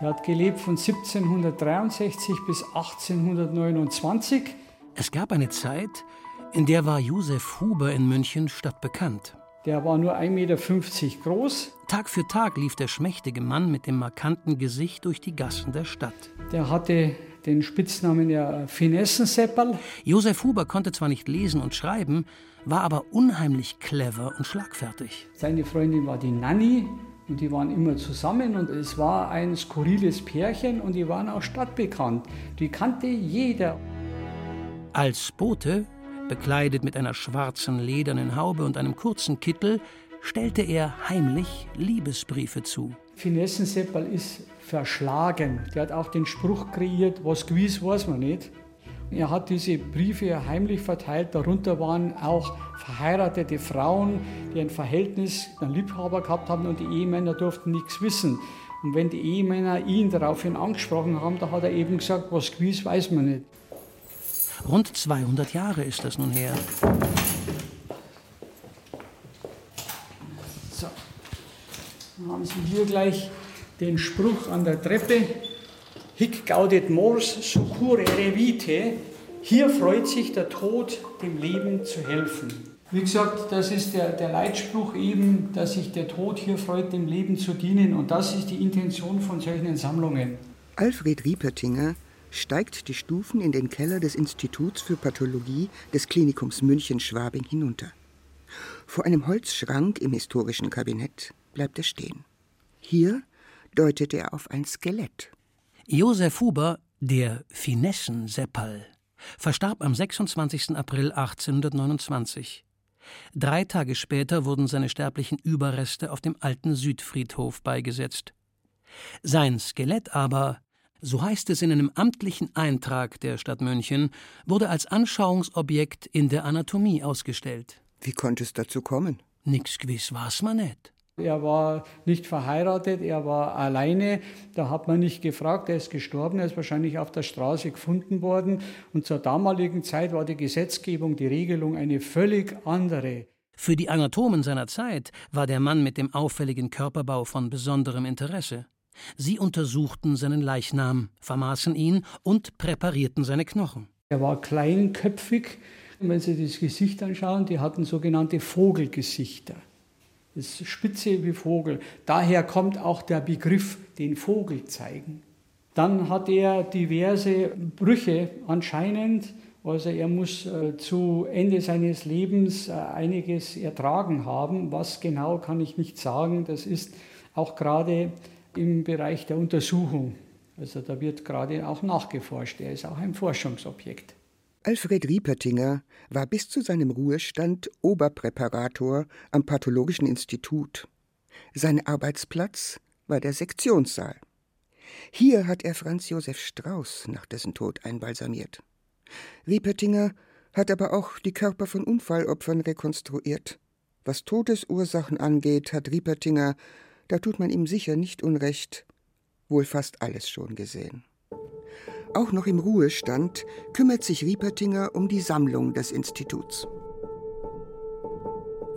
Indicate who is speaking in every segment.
Speaker 1: Der hat gelebt von 1763 bis 1829.
Speaker 2: Es gab eine Zeit, in der war Josef Huber in München stadtbekannt.
Speaker 1: Der war nur 1,50 Meter groß.
Speaker 2: Tag für Tag lief der schmächtige Mann mit dem markanten Gesicht durch die Gassen der Stadt.
Speaker 1: Der hatte den Spitznamen ja Finessensepperl.
Speaker 2: Josef Huber konnte zwar nicht lesen und schreiben, war aber unheimlich clever und schlagfertig.
Speaker 1: Seine Freundin war die Nanny und die waren immer zusammen und es war ein skurriles Pärchen und die waren auch stadtbekannt. Die kannte jeder.
Speaker 2: Als Bote Bekleidet mit einer schwarzen ledernen Haube und einem kurzen Kittel stellte er heimlich Liebesbriefe zu.
Speaker 1: Finessenseppel ist verschlagen. Der hat auch den Spruch kreiert, was gewiss weiß man nicht. Er hat diese Briefe heimlich verteilt. Darunter waren auch verheiratete Frauen, die ein Verhältnis, einen Liebhaber gehabt haben und die Ehemänner durften nichts wissen. Und wenn die Ehemänner ihn daraufhin angesprochen haben, da hat er eben gesagt, was gewiss weiß man nicht.
Speaker 2: Rund 200 Jahre ist das nun her.
Speaker 1: So, dann haben Sie hier gleich den Spruch an der Treppe. Hic gaudet mors succurre vitae. Hier freut sich der Tod, dem Leben zu helfen. Wie gesagt, das ist der, der Leitspruch eben, dass sich der Tod hier freut, dem Leben zu dienen. Und das ist die Intention von solchen Sammlungen.
Speaker 3: Alfred Riepertinger steigt die Stufen in den Keller des Instituts für Pathologie des Klinikums München-Schwabing hinunter. Vor einem Holzschrank im historischen Kabinett bleibt er stehen. Hier deutet er auf ein Skelett.
Speaker 2: Josef Huber, der Finessen-Seppal, verstarb am 26. April 1829. Drei Tage später wurden seine sterblichen Überreste auf dem alten Südfriedhof beigesetzt. Sein Skelett aber so heißt es in einem amtlichen Eintrag der Stadt München, wurde als Anschauungsobjekt in der Anatomie ausgestellt.
Speaker 3: Wie konnte es dazu kommen?
Speaker 2: Nix gewiss war's man nicht.
Speaker 1: Er war nicht verheiratet, er war alleine. Da hat man nicht gefragt, er ist gestorben, er ist wahrscheinlich auf der Straße gefunden worden. Und zur damaligen Zeit war die Gesetzgebung, die Regelung eine völlig andere.
Speaker 2: Für die Anatomen seiner Zeit war der Mann mit dem auffälligen Körperbau von besonderem Interesse. Sie untersuchten seinen Leichnam, vermaßen ihn und präparierten seine Knochen.
Speaker 1: Er war kleinköpfig. Wenn Sie das Gesicht anschauen, die hatten sogenannte Vogelgesichter. Ist spitze wie Vogel. Daher kommt auch der Begriff den Vogel zeigen. Dann hat er diverse Brüche anscheinend. Also er muss äh, zu Ende seines Lebens äh, einiges ertragen haben. Was genau kann ich nicht sagen. Das ist auch gerade im Bereich der Untersuchung. Also da wird gerade auch nachgeforscht. Er ist auch ein Forschungsobjekt.
Speaker 3: Alfred Riepertinger war bis zu seinem Ruhestand Oberpräparator am Pathologischen Institut. Sein Arbeitsplatz war der Sektionssaal. Hier hat er Franz Josef Strauß nach dessen Tod einbalsamiert. Riepertinger hat aber auch die Körper von Unfallopfern rekonstruiert. Was Todesursachen angeht, hat Riepertinger da tut man ihm sicher nicht unrecht, wohl fast alles schon gesehen. Auch noch im Ruhestand kümmert sich Riepertinger um die Sammlung des Instituts.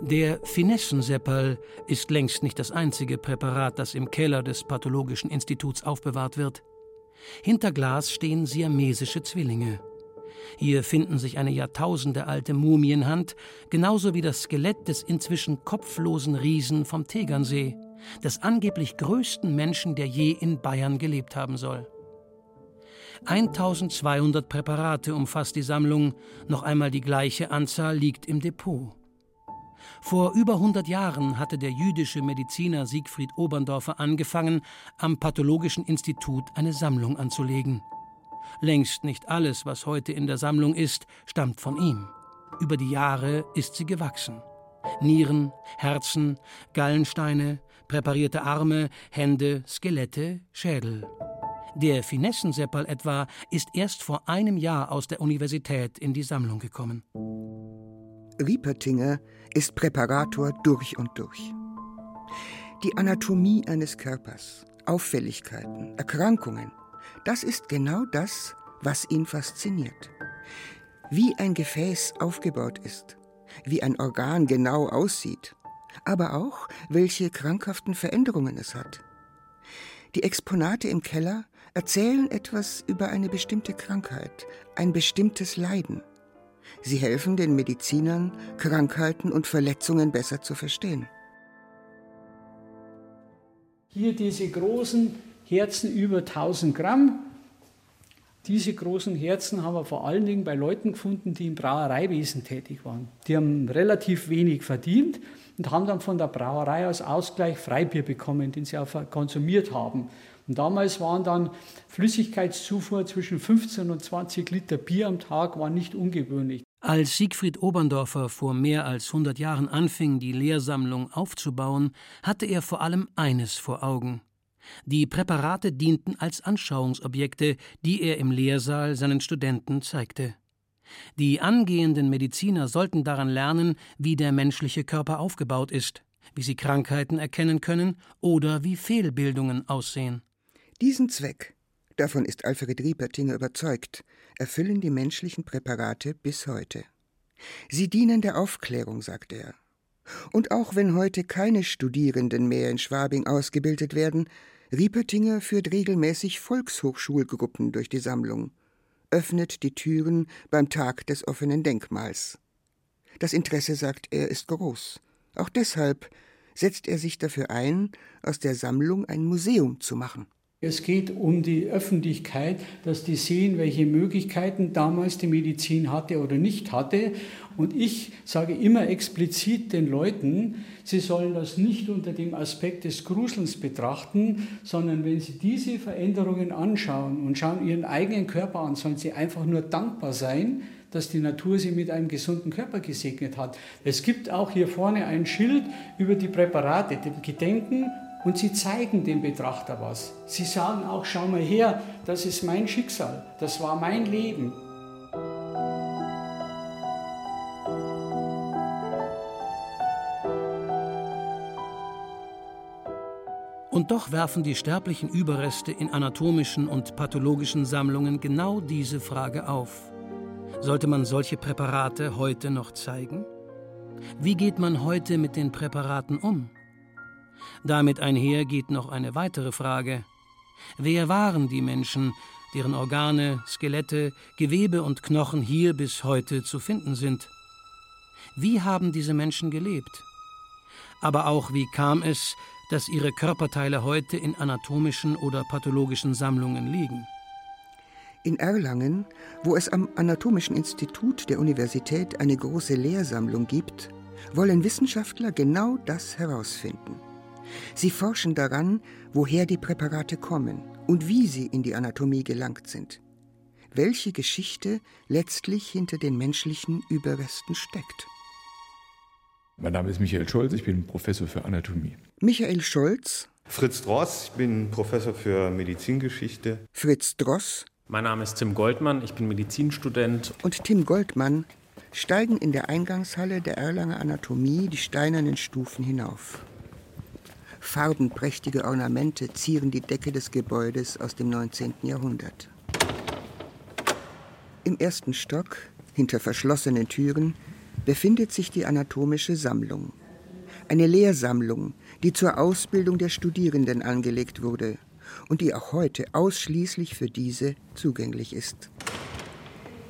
Speaker 2: Der Finessenseppal ist längst nicht das einzige Präparat, das im Keller des Pathologischen Instituts aufbewahrt wird. Hinter Glas stehen siamesische Zwillinge. Hier finden sich eine jahrtausendealte Mumienhand, genauso wie das Skelett des inzwischen kopflosen Riesen vom Tegernsee des angeblich größten Menschen, der je in Bayern gelebt haben soll. 1200 Präparate umfasst die Sammlung, noch einmal die gleiche Anzahl liegt im Depot. Vor über 100 Jahren hatte der jüdische Mediziner Siegfried Oberndorfer angefangen, am Pathologischen Institut eine Sammlung anzulegen. Längst nicht alles, was heute in der Sammlung ist, stammt von ihm. Über die Jahre ist sie gewachsen. Nieren, Herzen, Gallensteine, präparierte Arme, Hände, Skelette, Schädel. Der Finessenseppal etwa ist erst vor einem Jahr aus der Universität in die Sammlung gekommen.
Speaker 3: Riepertinger ist Präparator durch und durch. Die Anatomie eines Körpers, Auffälligkeiten, Erkrankungen, das ist genau das, was ihn fasziniert. Wie ein Gefäß aufgebaut ist, wie ein Organ genau aussieht, aber auch, welche krankhaften Veränderungen es hat. Die Exponate im Keller erzählen etwas über eine bestimmte Krankheit, ein bestimmtes Leiden. Sie helfen den Medizinern, Krankheiten und Verletzungen besser zu verstehen.
Speaker 1: Hier diese großen Herzen über 1000 Gramm. Diese großen Herzen haben wir vor allen Dingen bei Leuten gefunden, die im Brauereiwesen tätig waren. Die haben relativ wenig verdient und haben dann von der Brauerei als Ausgleich Freibier bekommen, den sie auch konsumiert haben. Und damals waren dann Flüssigkeitszufuhr zwischen 15 und 20 Liter Bier am Tag war nicht ungewöhnlich.
Speaker 2: Als Siegfried Oberndorfer vor mehr als 100 Jahren anfing, die Lehrsammlung aufzubauen, hatte er vor allem eines vor Augen. Die Präparate dienten als Anschauungsobjekte, die er im Lehrsaal seinen Studenten zeigte. Die angehenden Mediziner sollten daran lernen, wie der menschliche Körper aufgebaut ist, wie sie Krankheiten erkennen können oder wie Fehlbildungen aussehen.
Speaker 3: Diesen Zweck, davon ist Alfred Riepertinger überzeugt, erfüllen die menschlichen Präparate bis heute. Sie dienen der Aufklärung, sagt er. Und auch wenn heute keine Studierenden mehr in Schwabing ausgebildet werden, Riepertinger führt regelmäßig Volkshochschulgruppen durch die Sammlung öffnet die Türen beim Tag des offenen Denkmals. Das Interesse, sagt er, ist groß. Auch deshalb setzt er sich dafür ein, aus der Sammlung ein Museum zu machen.
Speaker 1: Es geht um die Öffentlichkeit, dass die sehen, welche Möglichkeiten damals die Medizin hatte oder nicht hatte. Und ich sage immer explizit den Leuten, sie sollen das nicht unter dem Aspekt des Gruselns betrachten, sondern wenn sie diese Veränderungen anschauen und schauen ihren eigenen Körper an, sollen sie einfach nur dankbar sein, dass die Natur sie mit einem gesunden Körper gesegnet hat. Es gibt auch hier vorne ein Schild über die Präparate, dem Gedenken und sie zeigen dem Betrachter was. Sie sagen auch, schau mal her, das ist mein Schicksal, das war mein Leben.
Speaker 2: Und doch werfen die sterblichen Überreste in anatomischen und pathologischen Sammlungen genau diese Frage auf. Sollte man solche Präparate heute noch zeigen? Wie geht man heute mit den Präparaten um? Damit einher geht noch eine weitere Frage. Wer waren die Menschen, deren Organe, Skelette, Gewebe und Knochen hier bis heute zu finden sind? Wie haben diese Menschen gelebt? Aber auch wie kam es, dass ihre Körperteile heute in anatomischen oder pathologischen Sammlungen liegen?
Speaker 3: In Erlangen, wo es am Anatomischen Institut der Universität eine große Lehrsammlung gibt, wollen Wissenschaftler genau das herausfinden. Sie forschen daran, woher die Präparate kommen und wie sie in die Anatomie gelangt sind. Welche Geschichte letztlich hinter den menschlichen Überresten steckt.
Speaker 4: Mein Name ist Michael Scholz, ich bin Professor für Anatomie.
Speaker 3: Michael Scholz.
Speaker 5: Fritz Dross, ich bin Professor für Medizingeschichte.
Speaker 3: Fritz Dross.
Speaker 6: Mein Name ist Tim Goldmann, ich bin Medizinstudent.
Speaker 3: Und Tim Goldmann steigen in der Eingangshalle der Erlanger Anatomie die steinernen Stufen hinauf. Farbenprächtige Ornamente zieren die Decke des Gebäudes aus dem 19. Jahrhundert. Im ersten Stock, hinter verschlossenen Türen, befindet sich die anatomische Sammlung. Eine Lehrsammlung, die zur Ausbildung der Studierenden angelegt wurde und die auch heute ausschließlich für diese zugänglich ist.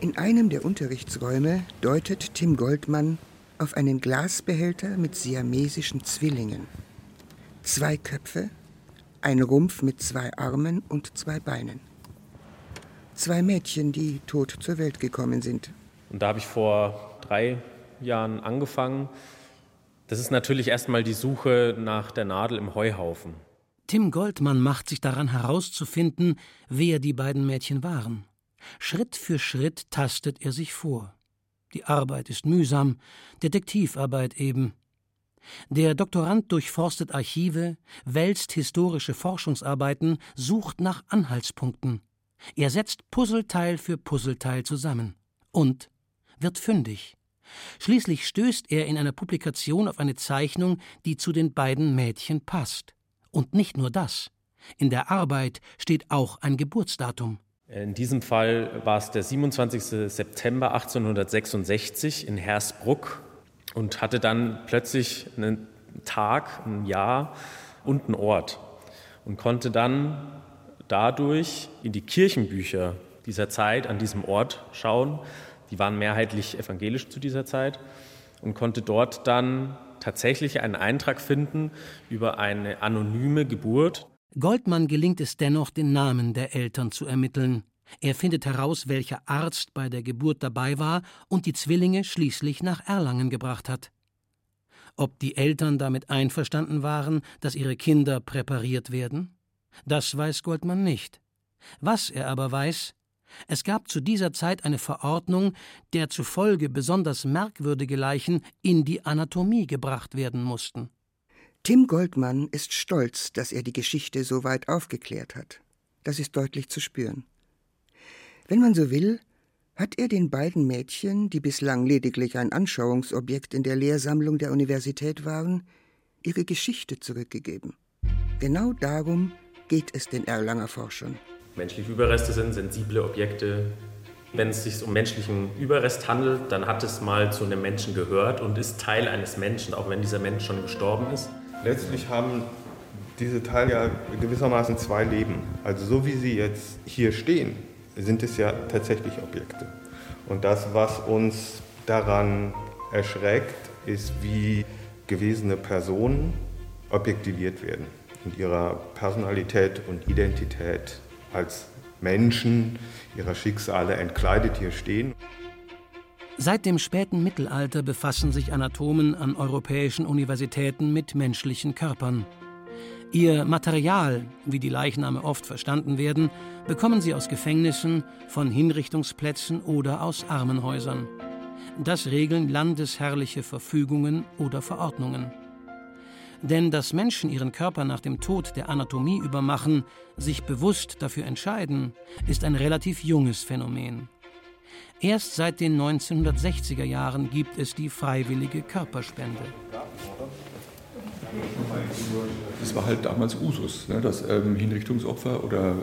Speaker 3: In einem der Unterrichtsräume deutet Tim Goldmann auf einen Glasbehälter mit siamesischen Zwillingen zwei Köpfe, ein Rumpf mit zwei Armen und zwei Beinen. Zwei Mädchen, die tot zur Welt gekommen sind.
Speaker 6: Und da habe ich vor drei Jahren angefangen. Das ist natürlich erstmal die Suche nach der Nadel im Heuhaufen.
Speaker 2: Tim Goldmann macht sich daran herauszufinden, wer die beiden Mädchen waren. Schritt für Schritt tastet er sich vor. Die Arbeit ist mühsam, Detektivarbeit eben. Der Doktorand durchforstet Archive, wälzt historische Forschungsarbeiten, sucht nach Anhaltspunkten. Er setzt Puzzleteil für Puzzleteil zusammen und wird fündig. Schließlich stößt er in einer Publikation auf eine Zeichnung, die zu den beiden Mädchen passt. Und nicht nur das. In der Arbeit steht auch ein Geburtsdatum.
Speaker 6: In diesem Fall war es der 27. September 1866 in Hersbruck und hatte dann plötzlich einen Tag, ein Jahr und einen Ort. und konnte dann dadurch in die Kirchenbücher dieser Zeit an diesem Ort schauen. Die waren mehrheitlich evangelisch zu dieser Zeit und konnte dort dann tatsächlich einen Eintrag finden über eine anonyme Geburt.
Speaker 2: Goldmann gelingt es dennoch, den Namen der Eltern zu ermitteln. Er findet heraus, welcher Arzt bei der Geburt dabei war und die Zwillinge schließlich nach Erlangen gebracht hat. Ob die Eltern damit einverstanden waren, dass ihre Kinder präpariert werden? Das weiß Goldmann nicht. Was er aber weiß, es gab zu dieser Zeit eine Verordnung, der zufolge besonders merkwürdige Leichen in die Anatomie gebracht werden mussten.
Speaker 3: Tim Goldmann ist stolz, dass er die Geschichte so weit aufgeklärt hat. Das ist deutlich zu spüren. Wenn man so will, hat er den beiden Mädchen, die bislang lediglich ein Anschauungsobjekt in der Lehrsammlung der Universität waren, ihre Geschichte zurückgegeben. Genau darum geht es den Erlanger Forschern.
Speaker 6: Menschliche Überreste sind sensible Objekte. Wenn es sich um menschlichen Überrest handelt, dann hat es mal zu einem Menschen gehört und ist Teil eines Menschen, auch wenn dieser Mensch schon gestorben ist.
Speaker 5: Letztlich haben diese Teile ja gewissermaßen zwei Leben. Also so wie sie jetzt hier stehen, sind es ja tatsächlich Objekte. Und das, was uns daran erschreckt, ist, wie gewesene Personen objektiviert werden in ihrer Personalität und Identität als Menschen ihrer Schicksale entkleidet hier stehen.
Speaker 2: Seit dem späten Mittelalter befassen sich Anatomen an europäischen Universitäten mit menschlichen Körpern. Ihr Material, wie die Leichname oft verstanden werden, bekommen sie aus Gefängnissen, von Hinrichtungsplätzen oder aus Armenhäusern. Das regeln landesherrliche Verfügungen oder Verordnungen. Denn dass Menschen ihren Körper nach dem Tod der Anatomie übermachen, sich bewusst dafür entscheiden, ist ein relativ junges Phänomen. Erst seit den 1960er Jahren gibt es die freiwillige Körperspende.
Speaker 4: Das war halt damals Usus, ne, dass ähm, Hinrichtungsopfer oder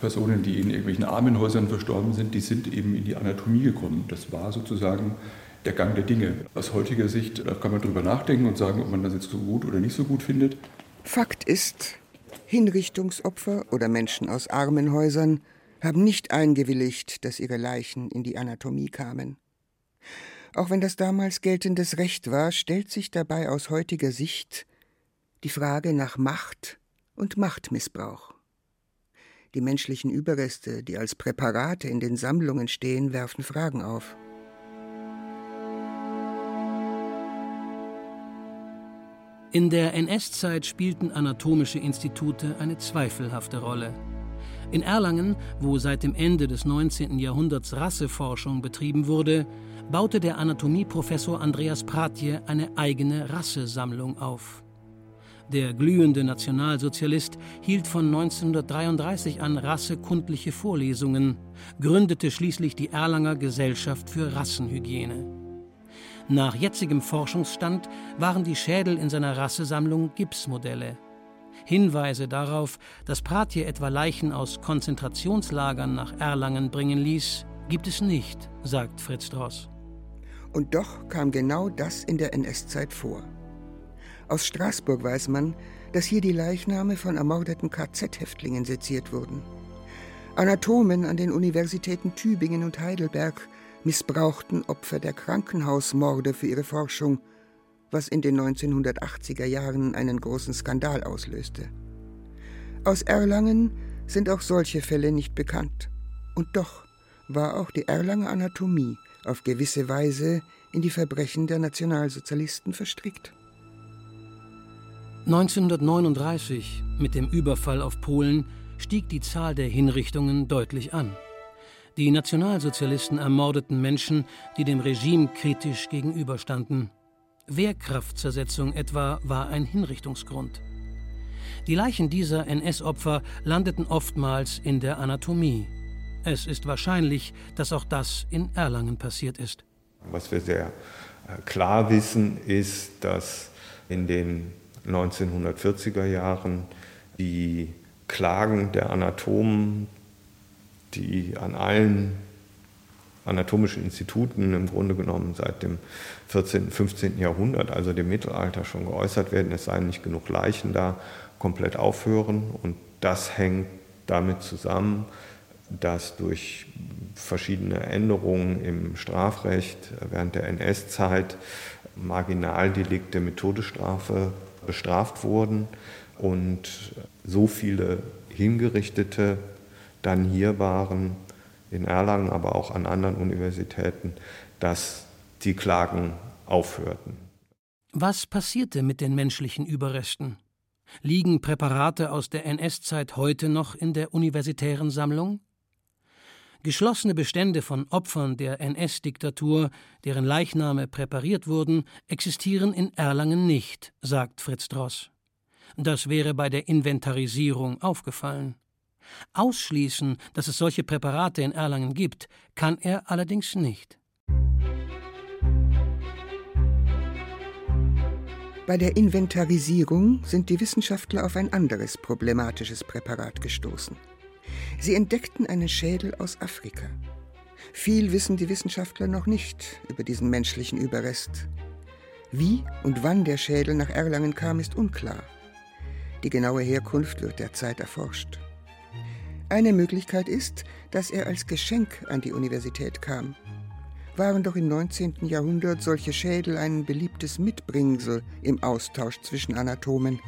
Speaker 4: Personen, die in irgendwelchen Armenhäusern verstorben sind, die sind eben in die Anatomie gekommen. Das war sozusagen der Gang der Dinge. Aus heutiger Sicht da kann man darüber nachdenken und sagen, ob man das jetzt so gut oder nicht so gut findet.
Speaker 3: Fakt ist, Hinrichtungsopfer oder Menschen aus Armenhäusern haben nicht eingewilligt, dass ihre Leichen in die Anatomie kamen. Auch wenn das damals geltendes Recht war, stellt sich dabei aus heutiger Sicht die Frage nach Macht und Machtmissbrauch. Die menschlichen Überreste, die als Präparate in den Sammlungen stehen, werfen Fragen auf.
Speaker 2: In der NS-Zeit spielten anatomische Institute eine zweifelhafte Rolle. In Erlangen, wo seit dem Ende des 19. Jahrhunderts Rasseforschung betrieben wurde, baute der Anatomieprofessor Andreas Pratje eine eigene Rassesammlung auf. Der glühende Nationalsozialist hielt von 1933 an rassekundliche Vorlesungen, gründete schließlich die Erlanger Gesellschaft für Rassenhygiene. Nach jetzigem Forschungsstand waren die Schädel in seiner Rassesammlung Gipsmodelle. Hinweise darauf, dass Pratje etwa Leichen aus Konzentrationslagern nach Erlangen bringen ließ, gibt es nicht, sagt Fritz Dross.
Speaker 3: Und doch kam genau das in der NS-Zeit vor. Aus Straßburg weiß man, dass hier die Leichname von ermordeten KZ-Häftlingen seziert wurden. Anatomen an den Universitäten Tübingen und Heidelberg missbrauchten Opfer der Krankenhausmorde für ihre Forschung, was in den 1980er Jahren einen großen Skandal auslöste. Aus Erlangen sind auch solche Fälle nicht bekannt. Und doch war auch die Erlanger Anatomie auf gewisse Weise in die Verbrechen der Nationalsozialisten verstrickt.
Speaker 2: 1939, mit dem Überfall auf Polen, stieg die Zahl der Hinrichtungen deutlich an. Die Nationalsozialisten ermordeten Menschen, die dem Regime kritisch gegenüberstanden. Wehrkraftzersetzung etwa war ein Hinrichtungsgrund. Die Leichen dieser NS-Opfer landeten oftmals in der Anatomie. Es ist wahrscheinlich, dass auch das in Erlangen passiert ist.
Speaker 5: Was wir sehr äh, klar wissen, ist, dass in den 1940er Jahren die Klagen der Anatomen, die an allen anatomischen Instituten im Grunde genommen seit dem 14., 15. Jahrhundert, also dem Mittelalter, schon geäußert werden, es seien nicht genug Leichen da, komplett aufhören und das hängt damit zusammen, dass durch verschiedene Änderungen im Strafrecht während der NS-Zeit Marginaldelikte mit Todesstrafe bestraft wurden und so viele Hingerichtete dann hier waren, in Erlangen, aber auch an anderen Universitäten, dass die Klagen aufhörten.
Speaker 2: Was passierte mit den menschlichen Überresten? Liegen Präparate aus der NS-Zeit heute noch in der universitären Sammlung? Geschlossene Bestände von Opfern der NS-Diktatur, deren Leichname präpariert wurden, existieren in Erlangen nicht, sagt Fritz Dross. Das wäre bei der Inventarisierung aufgefallen. Ausschließen, dass es solche Präparate in Erlangen gibt, kann er allerdings nicht.
Speaker 3: Bei der Inventarisierung sind die Wissenschaftler auf ein anderes problematisches Präparat gestoßen. Sie entdeckten einen Schädel aus Afrika. Viel wissen die Wissenschaftler noch nicht über diesen menschlichen Überrest. Wie und wann der Schädel nach Erlangen kam, ist unklar. Die genaue Herkunft wird derzeit erforscht. Eine Möglichkeit ist, dass er als Geschenk an die Universität kam. Waren doch im 19. Jahrhundert solche Schädel ein beliebtes Mitbringsel im Austausch zwischen Anatomen.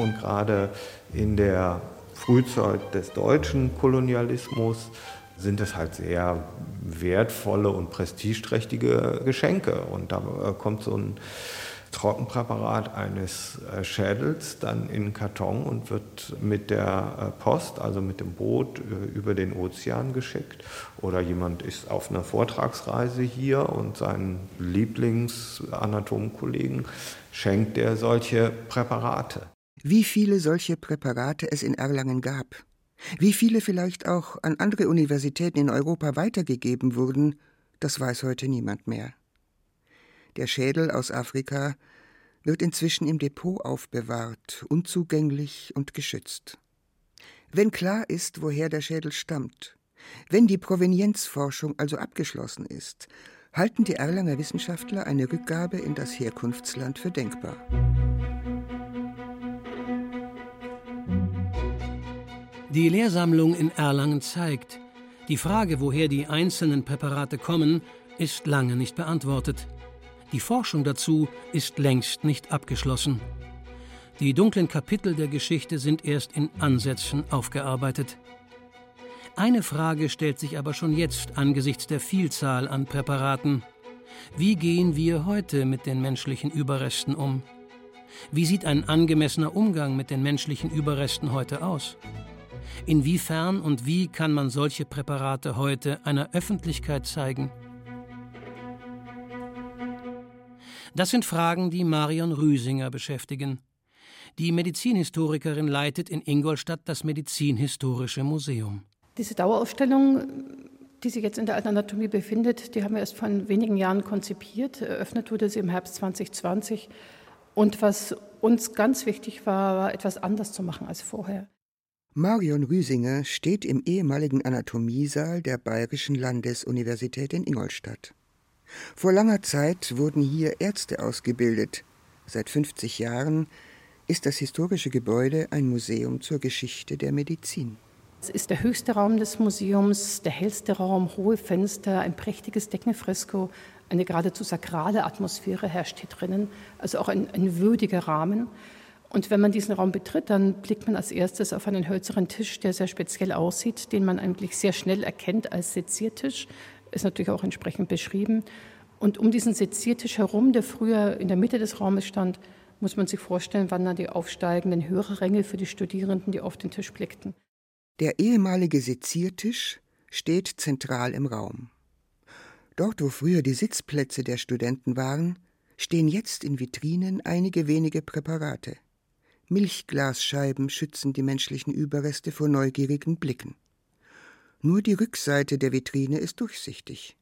Speaker 5: Und gerade in der Frühzeit des deutschen Kolonialismus sind es halt sehr wertvolle und prestigeträchtige Geschenke. Und da äh, kommt so ein Trockenpräparat eines äh, Schädels dann in Karton und wird mit der äh, Post, also mit dem Boot über den Ozean geschickt. Oder jemand ist auf einer Vortragsreise hier und seinen Lieblingsanatomkollegen schenkt er solche Präparate.
Speaker 3: Wie viele solche Präparate es in Erlangen gab, wie viele vielleicht auch an andere Universitäten in Europa weitergegeben wurden, das weiß heute niemand mehr. Der Schädel aus Afrika wird inzwischen im Depot aufbewahrt, unzugänglich und geschützt. Wenn klar ist, woher der Schädel stammt, wenn die Provenienzforschung also abgeschlossen ist, halten die Erlanger Wissenschaftler eine Rückgabe in das Herkunftsland für denkbar.
Speaker 2: Die Lehrsammlung in Erlangen zeigt, die Frage, woher die einzelnen Präparate kommen, ist lange nicht beantwortet. Die Forschung dazu ist längst nicht abgeschlossen. Die dunklen Kapitel der Geschichte sind erst in Ansätzen aufgearbeitet. Eine Frage stellt sich aber schon jetzt angesichts der Vielzahl an Präparaten. Wie gehen wir heute mit den menschlichen Überresten um? Wie sieht ein angemessener Umgang mit den menschlichen Überresten heute aus? Inwiefern und wie kann man solche Präparate heute einer Öffentlichkeit zeigen? Das sind Fragen, die Marion Rüsinger beschäftigen. Die Medizinhistorikerin leitet in Ingolstadt das Medizinhistorische Museum.
Speaker 7: Diese Dauerausstellung, die sich jetzt in der Alten Anatomie befindet, die haben wir erst vor wenigen Jahren konzipiert. Eröffnet wurde sie im Herbst 2020. Und was uns ganz wichtig war, war etwas anders zu machen als vorher.
Speaker 3: Marion Rüsinger steht im ehemaligen Anatomiesaal der Bayerischen Landesuniversität in Ingolstadt. Vor langer Zeit wurden hier Ärzte ausgebildet. Seit 50 Jahren ist das historische Gebäude ein Museum zur Geschichte der Medizin.
Speaker 7: Es ist der höchste Raum des Museums, der hellste Raum, hohe Fenster, ein prächtiges Deckenfresko, eine geradezu sakrale Atmosphäre herrscht hier drinnen, also auch ein, ein würdiger Rahmen. Und wenn man diesen Raum betritt, dann blickt man als erstes auf einen hölzernen Tisch, der sehr speziell aussieht, den man eigentlich sehr schnell erkennt als Seziertisch. Ist natürlich auch entsprechend beschrieben. Und um diesen Seziertisch herum, der früher in der Mitte des Raumes stand, muss man sich vorstellen, wandern die aufsteigenden Hörerränge für die Studierenden, die auf den Tisch blickten.
Speaker 3: Der ehemalige Seziertisch steht zentral im Raum. Dort, wo früher die Sitzplätze der Studenten waren, stehen jetzt in Vitrinen einige wenige Präparate. Milchglasscheiben schützen die menschlichen Überreste vor neugierigen Blicken. Nur die Rückseite der Vitrine ist durchsichtig.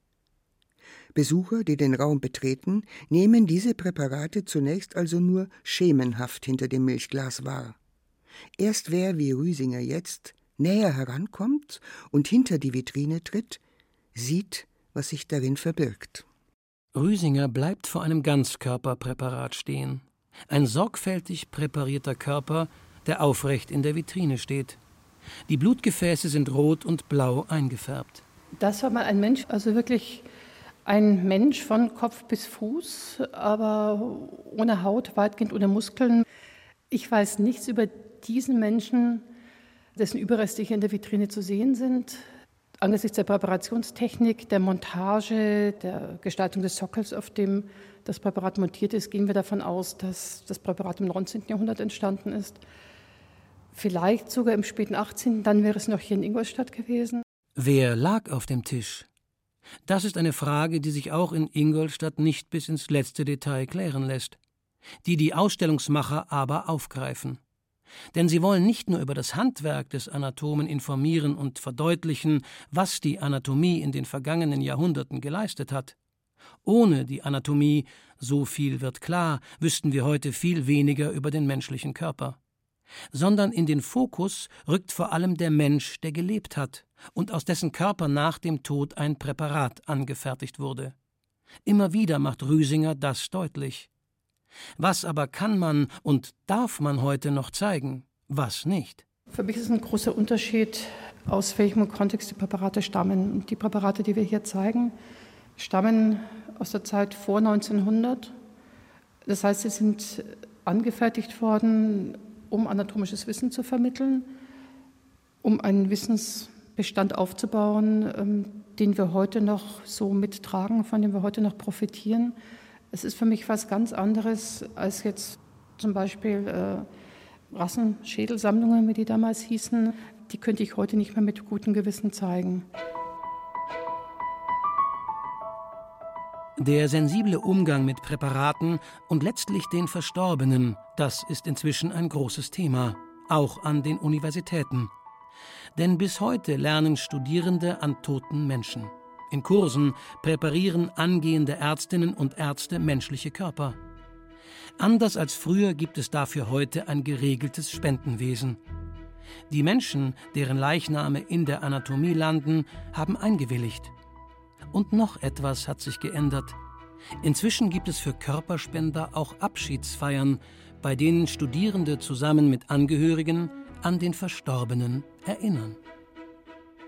Speaker 3: Besucher, die den Raum betreten, nehmen diese Präparate zunächst also nur schemenhaft hinter dem Milchglas wahr. Erst wer wie Rüsinger jetzt näher herankommt und hinter die Vitrine tritt, sieht, was sich darin verbirgt.
Speaker 2: Rüsinger bleibt vor einem Ganzkörperpräparat stehen. Ein sorgfältig präparierter Körper, der aufrecht in der Vitrine steht. Die Blutgefäße sind rot und blau eingefärbt.
Speaker 7: Das war mal ein Mensch, also wirklich ein Mensch von Kopf bis Fuß, aber ohne Haut, weitgehend ohne Muskeln. Ich weiß nichts über diesen Menschen, dessen Überreste hier in der Vitrine zu sehen sind. Angesichts der Präparationstechnik, der Montage, der Gestaltung des Sockels, auf dem das Präparat montiert ist, gehen wir davon aus, dass das Präparat im 19. Jahrhundert entstanden ist. Vielleicht sogar im späten 18. Dann wäre es noch hier in Ingolstadt gewesen.
Speaker 2: Wer lag auf dem Tisch? Das ist eine Frage, die sich auch in Ingolstadt nicht bis ins letzte Detail klären lässt, die die Ausstellungsmacher aber aufgreifen. Denn sie wollen nicht nur über das Handwerk des Anatomen informieren und verdeutlichen, was die Anatomie in den vergangenen Jahrhunderten geleistet hat. Ohne die Anatomie, so viel wird klar, wüssten wir heute viel weniger über den menschlichen Körper. Sondern in den Fokus rückt vor allem der Mensch, der gelebt hat und aus dessen Körper nach dem Tod ein Präparat angefertigt wurde. Immer wieder macht Rüsinger das deutlich. Was aber kann man und darf man heute noch zeigen, was nicht?
Speaker 7: Für mich ist ein großer Unterschied, aus welchem Kontext die Präparate stammen. Die Präparate, die wir hier zeigen, stammen aus der Zeit vor 1900. Das heißt, sie sind angefertigt worden, um anatomisches Wissen zu vermitteln, um einen Wissensbestand aufzubauen, ähm, den wir heute noch so mittragen, von dem wir heute noch profitieren. Es ist für mich was ganz anderes als jetzt zum Beispiel äh, Rassenschädelsammlungen, wie die damals hießen. Die könnte ich heute nicht mehr mit gutem Gewissen zeigen.
Speaker 2: Der sensible Umgang mit Präparaten und letztlich den Verstorbenen, das ist inzwischen ein großes Thema, auch an den Universitäten. Denn bis heute lernen Studierende an toten Menschen. In Kursen präparieren angehende Ärztinnen und Ärzte menschliche Körper. Anders als früher gibt es dafür heute ein geregeltes Spendenwesen. Die Menschen, deren Leichname in der Anatomie landen, haben eingewilligt. Und noch etwas hat sich geändert. Inzwischen gibt es für Körperspender auch Abschiedsfeiern, bei denen Studierende zusammen mit Angehörigen an den Verstorbenen erinnern.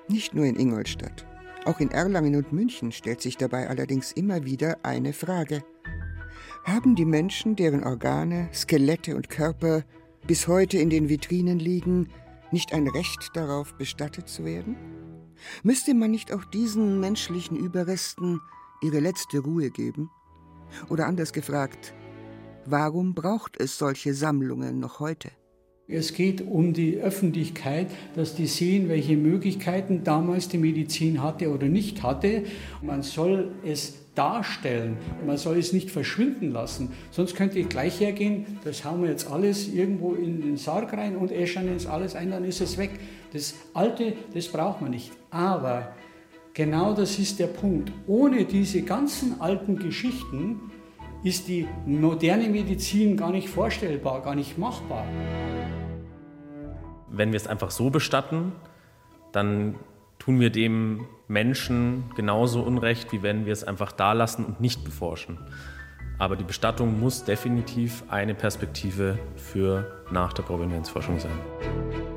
Speaker 3: Nicht nur in Ingolstadt. Auch in Erlangen und München stellt sich dabei allerdings immer wieder eine Frage. Haben die Menschen, deren Organe, Skelette und Körper bis heute in den Vitrinen liegen, nicht ein Recht darauf, bestattet zu werden? Müsste man nicht auch diesen menschlichen Überresten ihre letzte Ruhe geben? Oder anders gefragt, warum braucht es solche Sammlungen noch heute?
Speaker 1: Es geht um die Öffentlichkeit, dass die sehen, welche Möglichkeiten damals die Medizin hatte oder nicht hatte. Man soll es darstellen, man soll es nicht verschwinden lassen. Sonst könnte ich gleich hergehen, das hauen wir jetzt alles irgendwo in den Sarg rein und äschern es alles ein, dann ist es weg. Das Alte, das braucht man nicht. Aber genau das ist der Punkt. Ohne diese ganzen alten Geschichten ist die moderne Medizin gar nicht vorstellbar, gar nicht machbar.
Speaker 6: Wenn wir es einfach so bestatten, dann tun wir dem Menschen genauso Unrecht, wie wenn wir es einfach da lassen und nicht beforschen. Aber die Bestattung muss definitiv eine Perspektive für nach der Provenienzforschung sein.